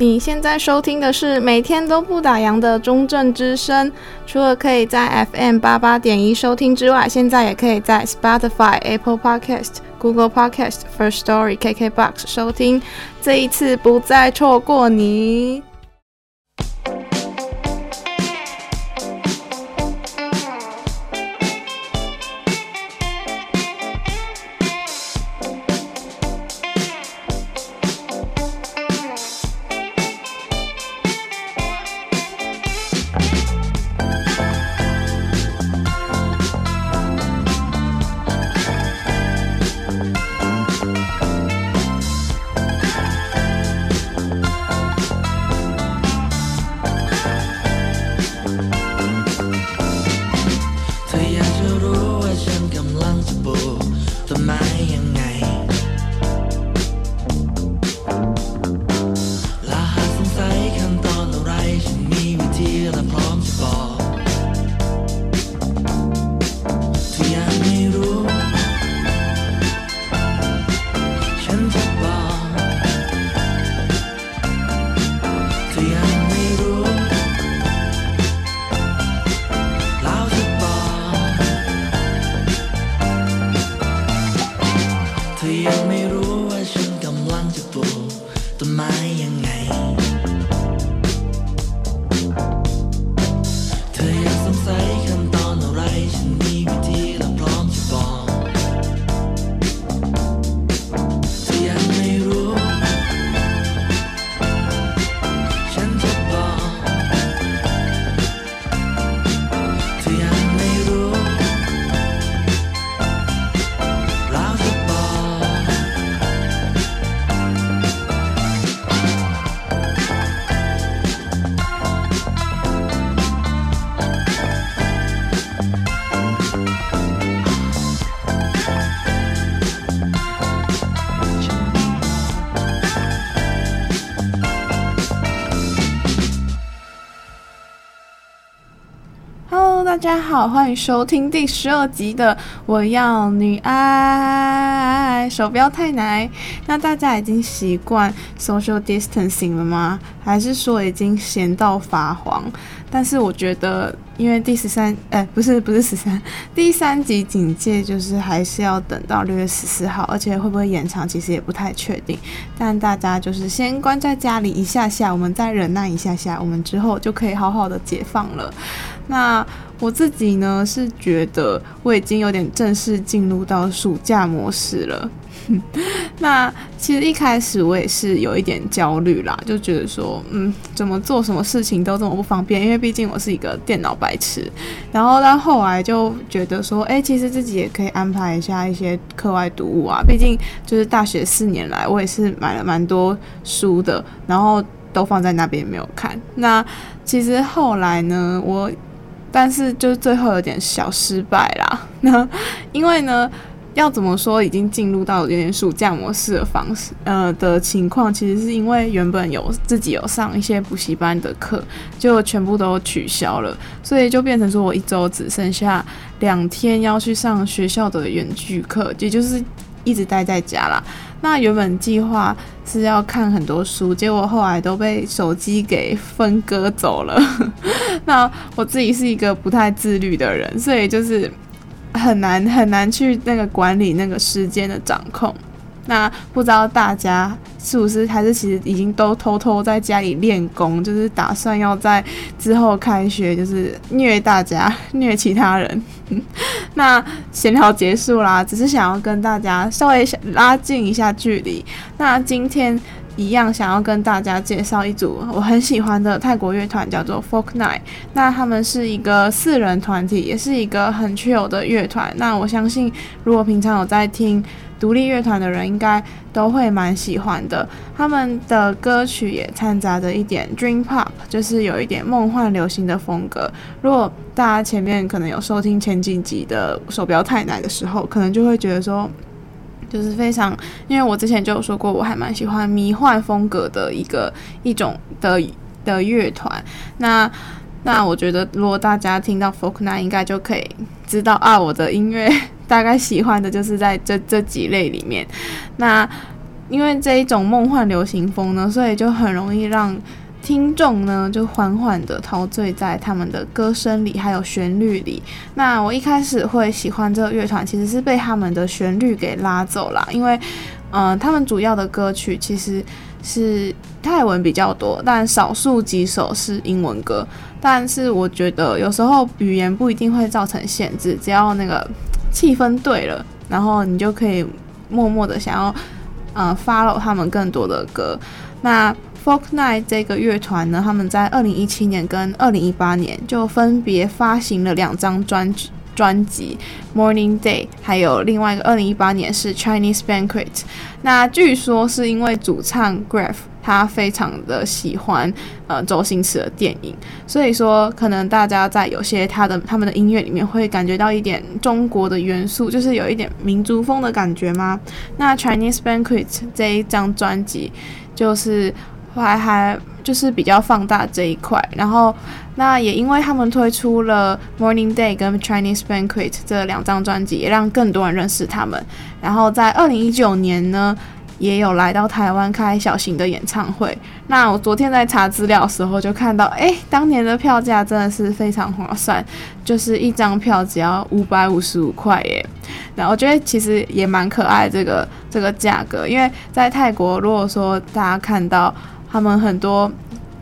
你现在收听的是每天都不打烊的中正之声，除了可以在 FM 八八点一收听之外，现在也可以在 Spotify、Apple Podcast、Google Podcast、First Story、KKBox 收听。这一次不再错过你。大家好，欢迎收听第十二集的《我要你爱》，手不要太奶。那大家已经习惯 social distancing 了吗？还是说已经闲到发黄？但是我觉得，因为第十三，哎，不是不是十三，第三集警戒就是还是要等到六月十四号，而且会不会延长，其实也不太确定。但大家就是先关在家里一下下，我们再忍耐一下下，我们之后就可以好好的解放了。那我自己呢，是觉得我已经有点正式进入到暑假模式了。那其实一开始我也是有一点焦虑啦，就觉得说，嗯，怎么做什么事情都这么不方便，因为毕竟我是一个电脑白痴。然后到后来就觉得说，哎，其实自己也可以安排一下一些课外读物啊。毕竟就是大学四年来，我也是买了蛮多书的，然后都放在那边没有看。那其实后来呢，我。但是就是最后有点小失败啦，那因为呢，要怎么说已经进入到有点暑假模式的方式，呃的情况，其实是因为原本有自己有上一些补习班的课，就全部都取消了，所以就变成说我一周只剩下两天要去上学校的远距课，也就是一直待在家啦。那原本计划是要看很多书，结果后来都被手机给分割走了。那我自己是一个不太自律的人，所以就是很难很难去那个管理那个时间的掌控。那不知道大家是不是还是其实已经都偷偷在家里练功，就是打算要在之后开学就是虐大家 虐其他人。那闲聊结束啦，只是想要跟大家稍微拉近一下距离。那今天一样想要跟大家介绍一组我很喜欢的泰国乐团，叫做 Folk Night。那他们是一个四人团体，也是一个很 chill 的乐团。那我相信，如果平常有在听。独立乐团的人应该都会蛮喜欢的，他们的歌曲也掺杂着一点 Dream Pop，就是有一点梦幻流行的风格。如果大家前面可能有收听前几集的手表太奶的时候，可能就会觉得说，就是非常，因为我之前就有说过，我还蛮喜欢迷幻风格的一个一种的的乐团。那那我觉得，如果大家听到 Folk Night，应该就可以知道啊，我的音乐。大概喜欢的就是在这这几类里面，那因为这一种梦幻流行风呢，所以就很容易让听众呢就缓缓的陶醉在他们的歌声里，还有旋律里。那我一开始会喜欢这个乐团，其实是被他们的旋律给拉走了，因为，嗯、呃，他们主要的歌曲其实是泰文比较多，但少数几首是英文歌。但是我觉得有时候语言不一定会造成限制，只要那个气氛对了，然后你就可以默默的想要，呃，follow 他们更多的歌。那 folk night 这个乐团呢，他们在二零一七年跟二零一八年就分别发行了两张专辑。专辑《Morning Day》，还有另外一个二零一八年是《Chinese Banquet》。那据说是因为主唱 Grave 他非常的喜欢呃周星驰的电影，所以说可能大家在有些他的他们的音乐里面会感觉到一点中国的元素，就是有一点民族风的感觉吗？那《Chinese Banquet》这一张专辑就是我还还就是比较放大这一块，然后。那也因为他们推出了《Morning Day》跟《Chinese Banquet》这两张专辑，也让更多人认识他们。然后在二零一九年呢，也有来到台湾开小型的演唱会。那我昨天在查资料的时候就看到，哎，当年的票价真的是非常划算，就是一张票只要五百五十五块耶。那我觉得其实也蛮可爱这个这个价格，因为在泰国，如果说大家看到他们很多。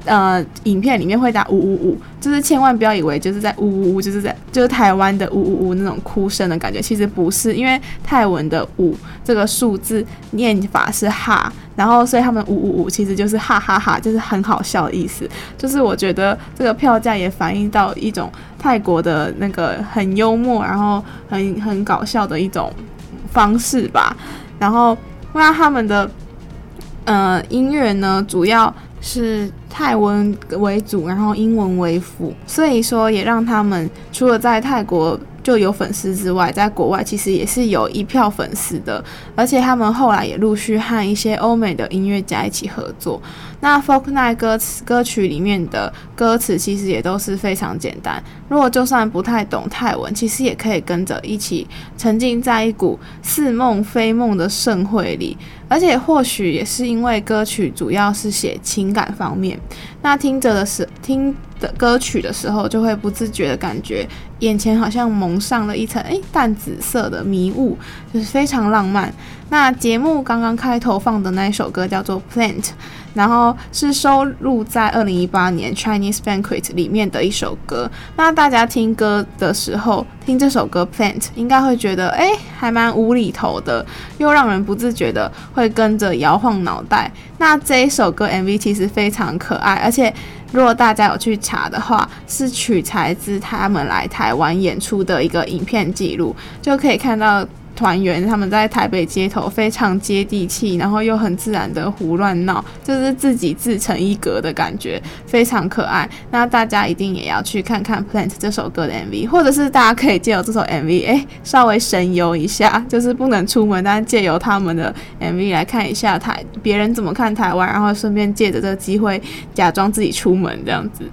呃，影片里面会打呜呜呜，就是千万不要以为就是在呜呜呜，就是在就是台湾的呜呜呜那种哭声的感觉，其实不是，因为泰文的五这个数字念法是哈，然后所以他们呜呜呜其实就是哈哈哈哈，就是很好笑的意思。就是我觉得这个票价也反映到一种泰国的那个很幽默，然后很很搞笑的一种方式吧。然后那他们的呃音乐呢，主要是。泰文为主，然后英文为辅，所以说也让他们除了在泰国就有粉丝之外，在国外其实也是有一票粉丝的，而且他们后来也陆续和一些欧美的音乐家一起合作。那 folk night 歌词歌曲里面的歌词其实也都是非常简单，如果就算不太懂泰文，其实也可以跟着一起沉浸在一股似梦非梦的盛会里。而且或许也是因为歌曲主要是写情感方面，那听着的时听的歌曲的时候，就会不自觉的感觉眼前好像蒙上了一层诶淡紫色的迷雾，就是非常浪漫。那节目刚刚开头放的那一首歌叫做《Plant》。然后是收录在二零一八年 Chinese Banquet 里面的一首歌。那大家听歌的时候，听这首歌 Plant 应该会觉得，哎，还蛮无厘头的，又让人不自觉的会跟着摇晃脑袋。那这一首歌 MV 其实非常可爱，而且如果大家有去查的话，是取材自他们来台湾演出的一个影片记录，就可以看到。团员他们在台北街头非常接地气，然后又很自然的胡乱闹，就是自己自成一格的感觉，非常可爱。那大家一定也要去看看《Plant》这首歌的 MV，或者是大家可以借由这首 MV，哎，稍微神游一下，就是不能出门，但是借由他们的 MV 来看一下台别人怎么看台湾，然后顺便借着这个机会假装自己出门这样子。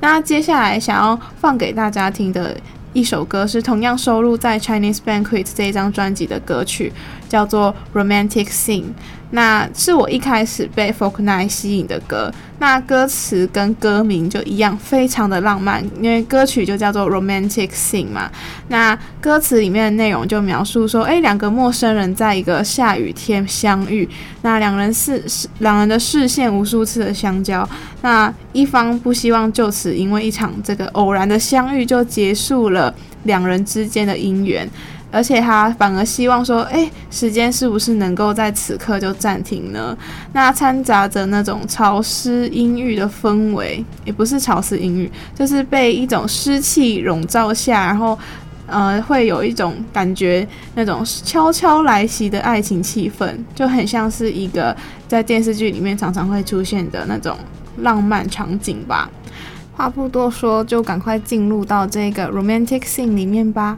那接下来想要放给大家听的。一首歌是同样收录在《Chinese Banquet》这一张专辑的歌曲，叫做《Romantic Scene》。那是我一开始被 folk night 吸引的歌。那歌词跟歌名就一样，非常的浪漫，因为歌曲就叫做 Romantic Scene 嘛。那歌词里面的内容就描述说，诶，两个陌生人在一个下雨天相遇，那两人视两人的视线无数次的相交，那一方不希望就此因为一场这个偶然的相遇就结束了两人之间的姻缘。而且他反而希望说，诶，时间是不是能够在此刻就暂停呢？那掺杂着那种潮湿阴郁的氛围，也不是潮湿阴郁，就是被一种湿气笼罩下，然后，呃，会有一种感觉，那种悄悄来袭的爱情气氛，就很像是一个在电视剧里面常常会出现的那种浪漫场景吧。话不多说，就赶快进入到这个 romantic scene 里面吧。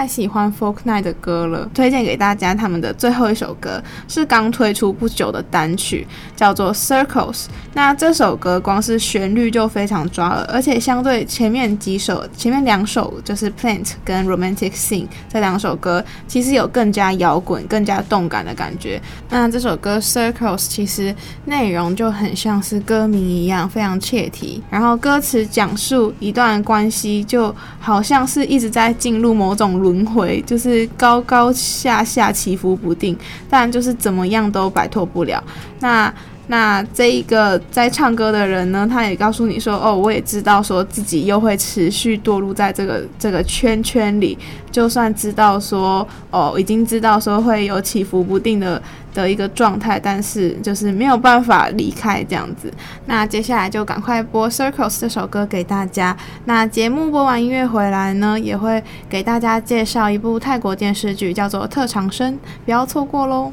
太喜欢 folk night 的歌了，推荐给大家。他们的最后一首歌是刚推出不久的单曲，叫做 Circles。那这首歌光是旋律就非常抓耳，而且相对前面几首，前面两首就是 Plant 跟 Romantic Scene 这两首歌，其实有更加摇滚、更加动感的感觉。那这首歌 Circles 其实内容就很像是歌名一样，非常切题。然后歌词讲述一段关系，就好像是一直在进入某种轮回，就是高高下下起伏不定，但就是怎么样都摆脱不了。那那这一个在唱歌的人呢，他也告诉你说，哦，我也知道说自己又会持续堕入在这个这个圈圈里，就算知道说，哦，已经知道说会有起伏不定的的一个状态，但是就是没有办法离开这样子。那接下来就赶快播《Circles》这首歌给大家。那节目播完音乐回来呢，也会给大家介绍一部泰国电视剧，叫做《特长生》，不要错过喽。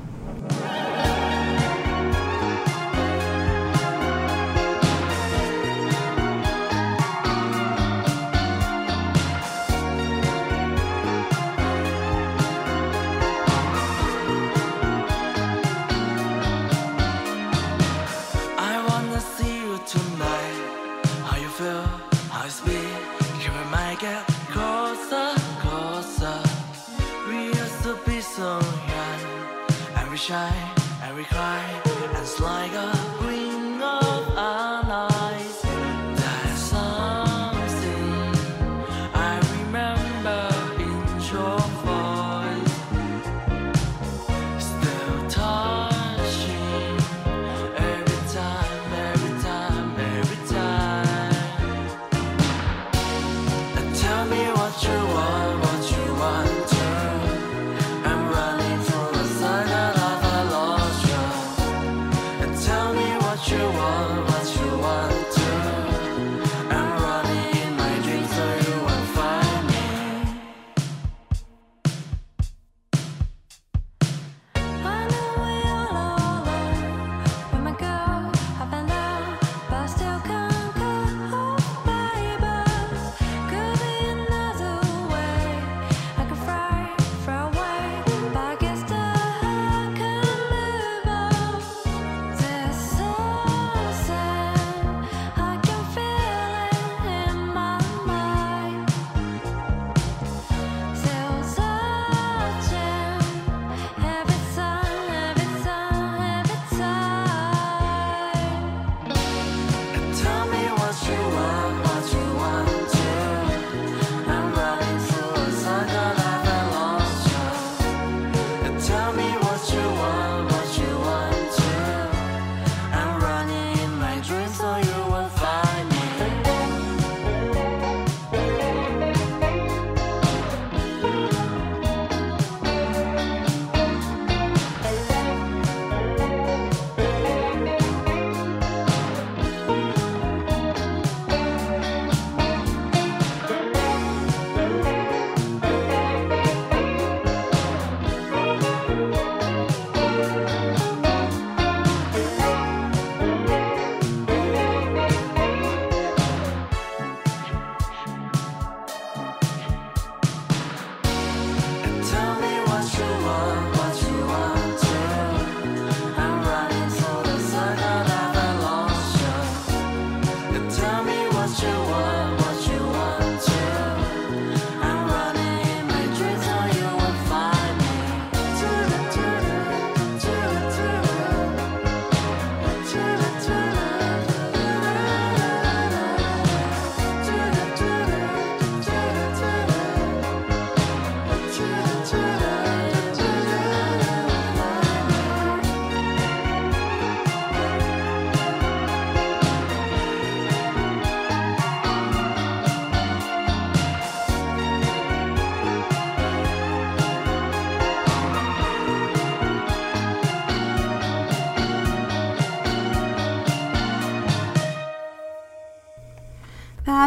绝望吧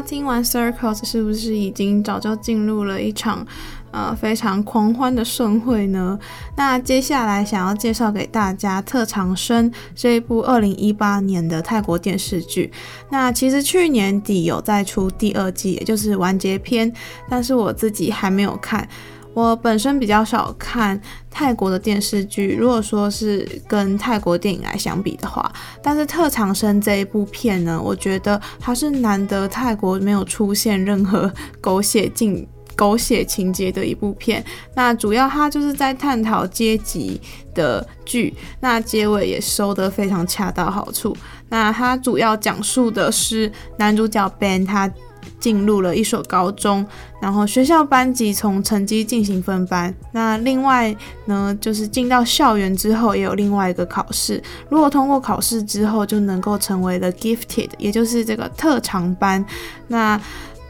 听完 Circles 是不是已经早就进入了一场呃非常狂欢的盛会呢？那接下来想要介绍给大家《特长生》这一部二零一八年的泰国电视剧。那其实去年底有在出第二季，也就是完结篇，但是我自己还没有看。我本身比较少看泰国的电视剧，如果说是跟泰国电影来相比的话，但是《特长生》这一部片呢，我觉得它是难得泰国没有出现任何狗血镜、狗血情节的一部片。那主要它就是在探讨阶级的剧，那结尾也收得非常恰到好处。那它主要讲述的是男主角 Ben 他。进入了一所高中，然后学校班级从成绩进行分班。那另外呢，就是进到校园之后，也有另外一个考试。如果通过考试之后，就能够成为了 gifted，也就是这个特长班。那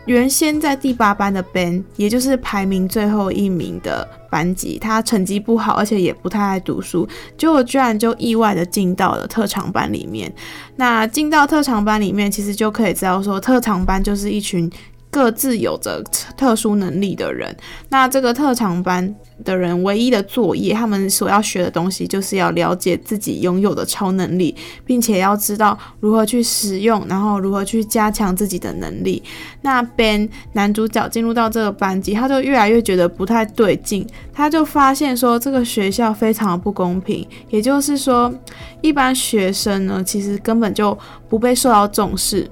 原先在第八班的 Ben，也就是排名最后一名的班级，他成绩不好，而且也不太爱读书，结果居然就意外的进到了特长班里面。那进到特长班里面，其实就可以知道说，特长班就是一群。各自有着特殊能力的人，那这个特长班的人唯一的作业，他们所要学的东西，就是要了解自己拥有的超能力，并且要知道如何去使用，然后如何去加强自己的能力。那 Ben 男主角进入到这个班级，他就越来越觉得不太对劲，他就发现说这个学校非常的不公平，也就是说，一般学生呢，其实根本就不被受到重视。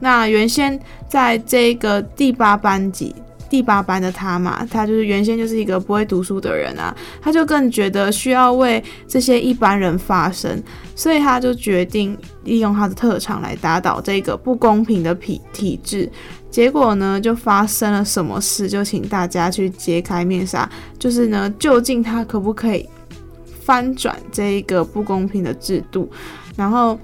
那原先在这个第八班级，第八班的他嘛，他就是原先就是一个不会读书的人啊，他就更觉得需要为这些一般人发声，所以他就决定利用他的特长来打倒这个不公平的体体制。结果呢，就发生了什么事？就请大家去揭开面纱，就是呢，究竟他可不可以翻转这一个不公平的制度？然后。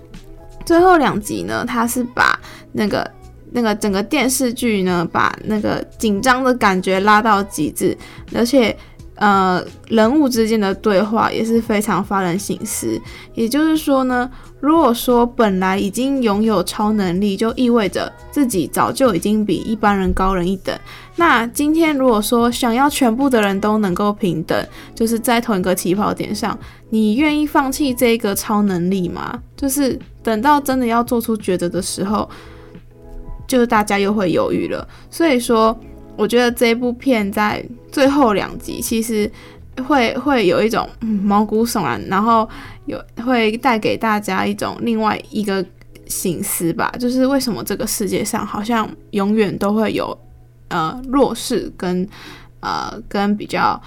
最后两集呢，他是把那个那个整个电视剧呢，把那个紧张的感觉拉到极致，而且呃人物之间的对话也是非常发人省思。也就是说呢，如果说本来已经拥有超能力，就意味着自己早就已经比一般人高人一等。那今天如果说想要全部的人都能够平等，就是在同一个起跑点上，你愿意放弃这个超能力吗？就是。等到真的要做出抉择的时候，就是大家又会犹豫了。所以说，我觉得这部片在最后两集其实会会有一种毛骨悚然，然后有会带给大家一种另外一个醒思吧，就是为什么这个世界上好像永远都会有呃弱势跟呃跟比较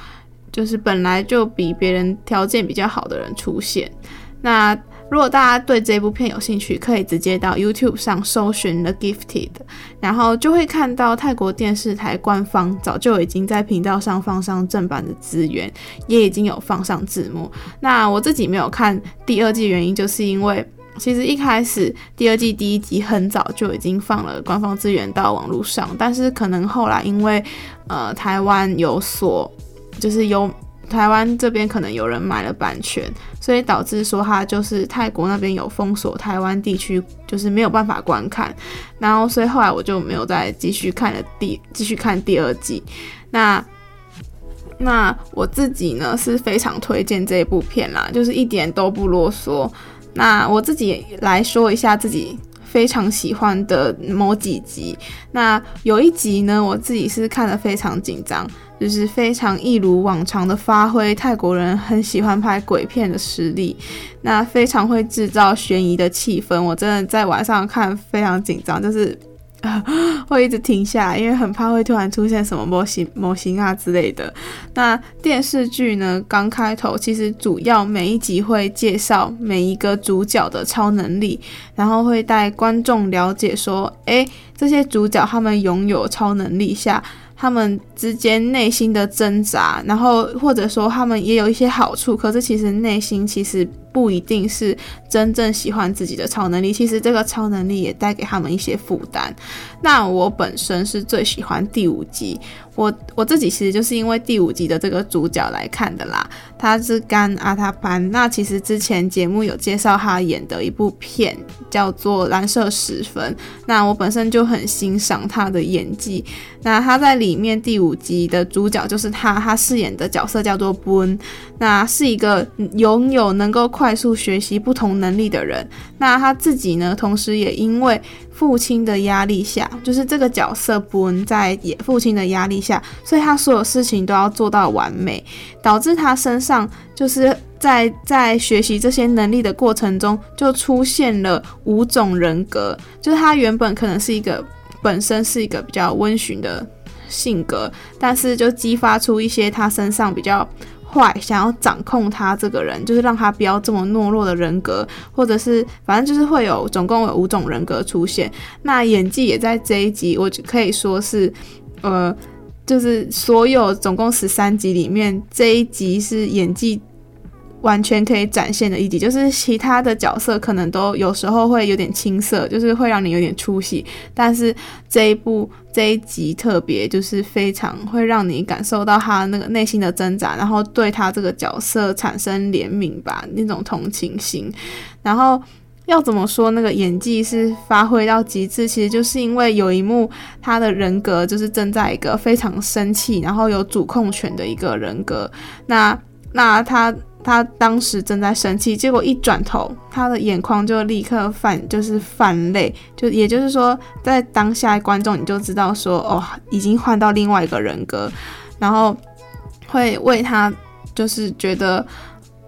就是本来就比别人条件比较好的人出现，那。如果大家对这部片有兴趣，可以直接到 YouTube 上搜寻 The Gifted，然后就会看到泰国电视台官方早就已经在频道上放上正版的资源，也已经有放上字幕。那我自己没有看第二季，原因就是因为其实一开始第二季第一集很早就已经放了官方资源到网络上，但是可能后来因为呃台湾有所就是有。台湾这边可能有人买了版权，所以导致说他就是泰国那边有封锁台湾地区，就是没有办法观看。然后所以后来我就没有再继续看了第继续看第二季。那那我自己呢是非常推荐这一部片啦，就是一点都不啰嗦。那我自己来说一下自己非常喜欢的某几集。那有一集呢，我自己是看的非常紧张。就是非常一如往常的发挥泰国人很喜欢拍鬼片的实力，那非常会制造悬疑的气氛。我真的在晚上看非常紧张，就是 会一直停下，因为很怕会突然出现什么模型模型啊之类的。那电视剧呢，刚开头其实主要每一集会介绍每一个主角的超能力，然后会带观众了解说，诶，这些主角他们拥有超能力下。他们之间内心的挣扎，然后或者说他们也有一些好处，可是其实内心其实不一定是真正喜欢自己的超能力，其实这个超能力也带给他们一些负担。那我本身是最喜欢第五集。我我自己其实就是因为第五集的这个主角来看的啦，他是甘阿塔潘。那其实之前节目有介绍他演的一部片叫做《蓝色十分》，那我本身就很欣赏他的演技。那他在里面第五集的主角就是他，他饰演的角色叫做布恩那是一个拥有能够快快速学习不同能力的人。那他自己呢，同时也因为父亲的压力下，就是这个角色不能在也父亲的压力下，所以他所有事情都要做到完美，导致他身上就是在在学习这些能力的过程中，就出现了五种人格，就是他原本可能是一个。本身是一个比较温驯的性格，但是就激发出一些他身上比较坏，想要掌控他这个人，就是让他不要这么懦弱的人格，或者是反正就是会有总共有五种人格出现。那演技也在这一集，我就可以说是，呃，就是所有总共十三集里面，这一集是演技。完全可以展现的一集，就是其他的角色可能都有时候会有点青涩，就是会让你有点出戏。但是这一部这一集特别就是非常会让你感受到他那个内心的挣扎，然后对他这个角色产生怜悯吧，那种同情心。然后要怎么说那个演技是发挥到极致，其实就是因为有一幕他的人格就是正在一个非常生气，然后有主控权的一个人格。那那他。他当时正在生气，结果一转头，他的眼眶就立刻泛，就是泛泪，就也就是说，在当下观众你就知道说，哦，已经换到另外一个人格，然后会为他，就是觉得，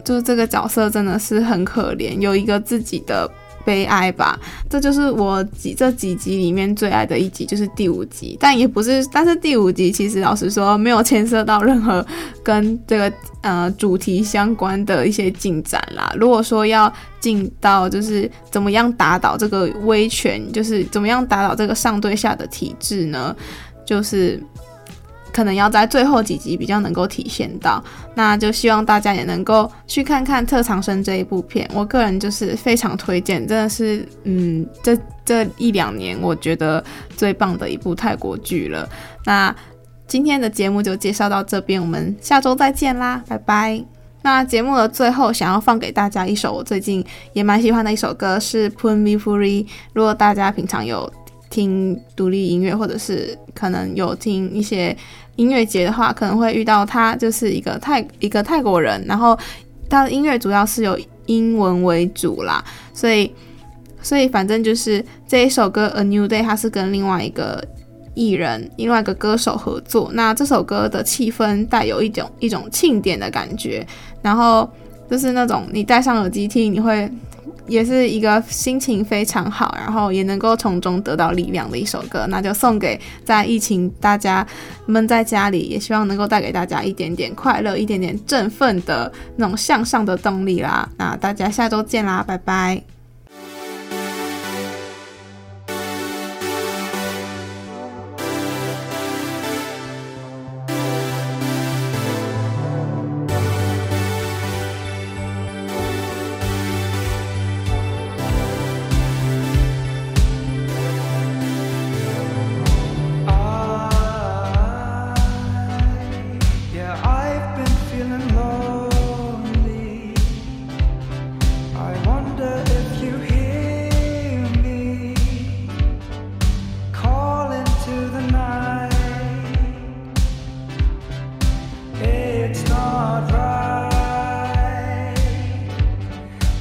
就是这个角色真的是很可怜，有一个自己的。悲哀吧，这就是我几这几集里面最爱的一集，就是第五集。但也不是，但是第五集其实老实说没有牵涉到任何跟这个呃主题相关的一些进展啦。如果说要进到就是怎么样打倒这个威权，就是怎么样打倒这个上对下的体制呢？就是。可能要在最后几集比较能够体现到，那就希望大家也能够去看看《特长生》这一部片。我个人就是非常推荐，真的是，嗯，这这一两年我觉得最棒的一部泰国剧了。那今天的节目就介绍到这边，我们下周再见啦，拜拜。那节目的最后，想要放给大家一首我最近也蛮喜欢的一首歌，是《Pun Mi Furi》。如果大家平常有听独立音乐，或者是可能有听一些。音乐节的话，可能会遇到他，就是一个泰一个泰国人，然后他的音乐主要是有英文为主啦，所以所以反正就是这一首歌《A New Day》，它是跟另外一个艺人、另外一个歌手合作。那这首歌的气氛带有一种一种庆典的感觉，然后就是那种你戴上耳机听，你会。也是一个心情非常好，然后也能够从中得到力量的一首歌，那就送给在疫情大家闷在家里，也希望能够带给大家一点点快乐，一点点振奋的那种向上的动力啦。那大家下周见啦，拜拜。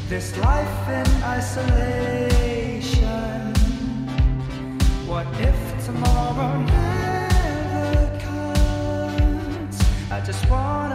This life in isolation. What if tomorrow never comes? I just want.